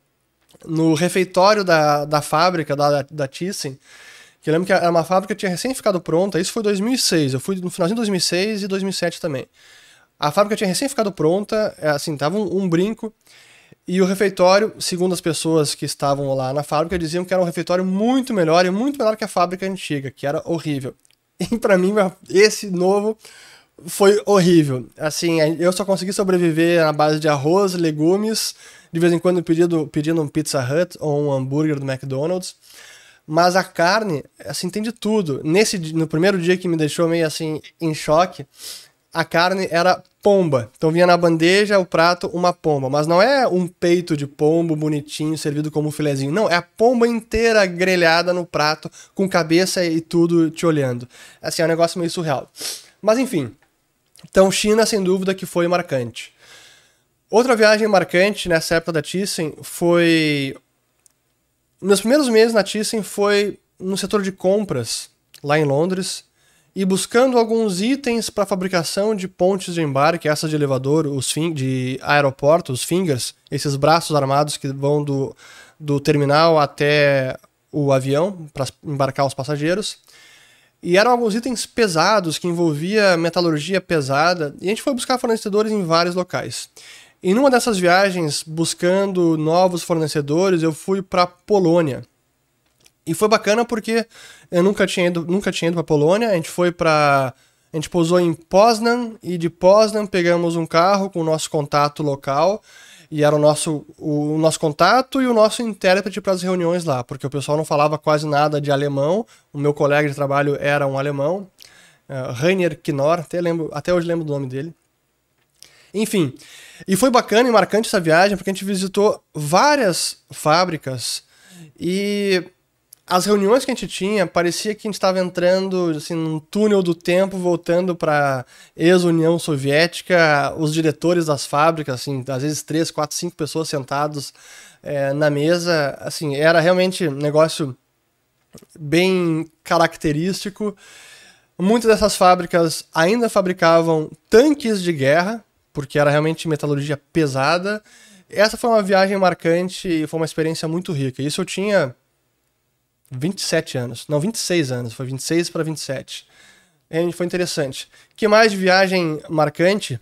no refeitório da, da fábrica, da, da Thyssen, que eu lembro que era uma fábrica que tinha recém ficado pronta, isso foi 2006, eu fui no finalzinho de 2006 e 2007 também. A fábrica tinha recém ficado pronta, é, assim, tava um, um brinco, e o refeitório, segundo as pessoas que estavam lá na fábrica, diziam que era um refeitório muito melhor e muito melhor que a fábrica antiga, que era horrível. <laughs> E para mim, esse novo foi horrível. Assim, eu só consegui sobreviver na base de arroz, legumes, de vez em quando pedindo, pedindo um Pizza Hut ou um hambúrguer do McDonald's. Mas a carne, assim, tem de tudo. Nesse, no primeiro dia que me deixou meio assim em choque, a carne era pomba. Então vinha na bandeja o prato uma pomba, mas não é um peito de pombo bonitinho servido como um filezinho. Não, é a pomba inteira grelhada no prato com cabeça e tudo te olhando. Assim, é um negócio meio surreal. Mas enfim. Então China sem dúvida que foi marcante. Outra viagem marcante nessa época da Thyssen foi. Meus primeiros meses na Thyssen foi no setor de compras, lá em Londres, e buscando alguns itens para fabricação de pontes de embarque, essas de elevador, os de aeroporto, os fingers, esses braços armados que vão do, do terminal até o avião para embarcar os passageiros. E eram alguns itens pesados que envolvia metalurgia pesada, e a gente foi buscar fornecedores em vários locais. Em uma dessas viagens, buscando novos fornecedores, eu fui para Polônia. E foi bacana porque eu nunca tinha ido, nunca tinha ido para Polônia. A gente foi para a gente pousou em Poznan e de Poznan pegamos um carro com o nosso contato local e era o nosso, o, nosso contato e o nosso intérprete para as reuniões lá, porque o pessoal não falava quase nada de alemão. O meu colega de trabalho era um alemão, uh, Rainer Knorr, até, lembro, até hoje lembro do nome dele. Enfim, e foi bacana e marcante essa viagem porque a gente visitou várias fábricas e as reuniões que a gente tinha, parecia que a gente estava entrando assim, num túnel do tempo, voltando para ex-União Soviética, os diretores das fábricas, assim, às vezes três, quatro, cinco pessoas sentados é, na mesa, assim, era realmente um negócio bem característico. Muitas dessas fábricas ainda fabricavam tanques de guerra, porque era realmente metalurgia pesada. Essa foi uma viagem marcante e foi uma experiência muito rica. Isso eu tinha 27 anos. Não, 26 anos. Foi 26 para 27. E foi interessante. que mais de viagem marcante?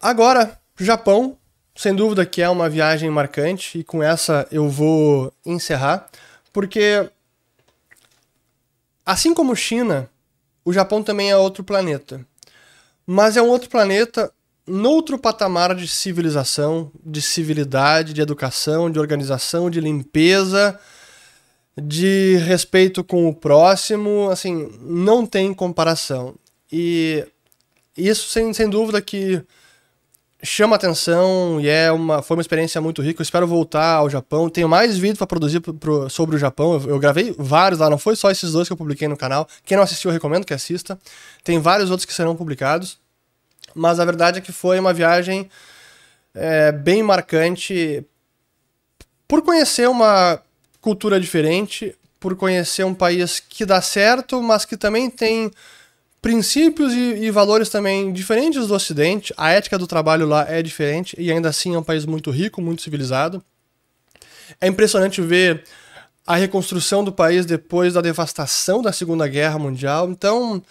Agora, Japão. Sem dúvida que é uma viagem marcante. E com essa eu vou encerrar. Porque Assim como China, o Japão também é outro planeta. Mas é um outro planeta noutro patamar de civilização, de civilidade, de educação, de organização, de limpeza, de respeito com o próximo, assim, não tem comparação. E isso sem, sem dúvida que chama atenção e é uma, foi uma experiência muito rica. Eu espero voltar ao Japão. Tenho mais vídeos para produzir pro, sobre o Japão. Eu, eu, gravei vários lá, não foi só esses dois que eu publiquei no canal. Quem não assistiu, eu recomendo que assista. Tem vários outros que serão publicados. Mas a verdade é que foi uma viagem é, bem marcante por conhecer uma cultura diferente, por conhecer um país que dá certo, mas que também tem princípios e, e, valores também diferentes do Ocidente. A ética do trabalho lá é diferente e ainda assim é um país muito rico, muito civilizado. É impressionante ver a reconstrução do país depois da devastação da Segunda Guerra Mundial. Então,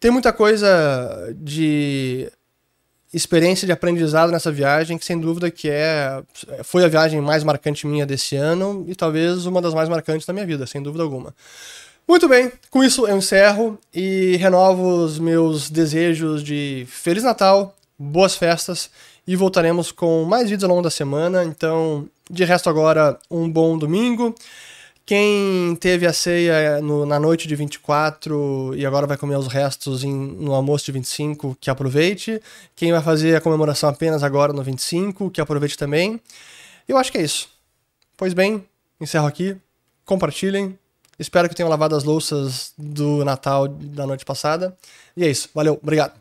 tem muita coisa de experiência de aprendizado nessa viagem que sem dúvida que é foi a viagem mais marcante minha desse ano e talvez uma das mais marcantes da minha vida, sem dúvida alguma. Muito bem, com isso eu encerro e renovo os meus desejos de Feliz Natal, boas festas e voltaremos com mais vídeos ao longo da semana. Então, de resto, agora um bom domingo. Quem teve a ceia no, na noite de 24 e agora vai comer os restos em, no almoço de 25, que aproveite. Quem vai fazer a comemoração apenas agora no 25, que aproveite também. Eu acho que é isso. Pois bem, encerro aqui. Compartilhem Espero que tenham lavado as louças do Natal da noite passada. E é isso. Valeu, obrigado.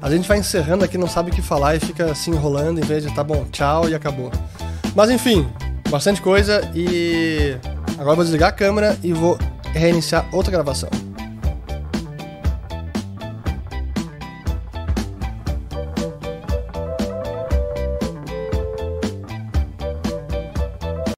A gente vai encerrando aqui, não sabe o que falar e fica se enrolando em vez de tá bom, tchau e acabou. Mas enfim, bastante coisa e agora vou desligar a câmera e vou reiniciar outra gravação.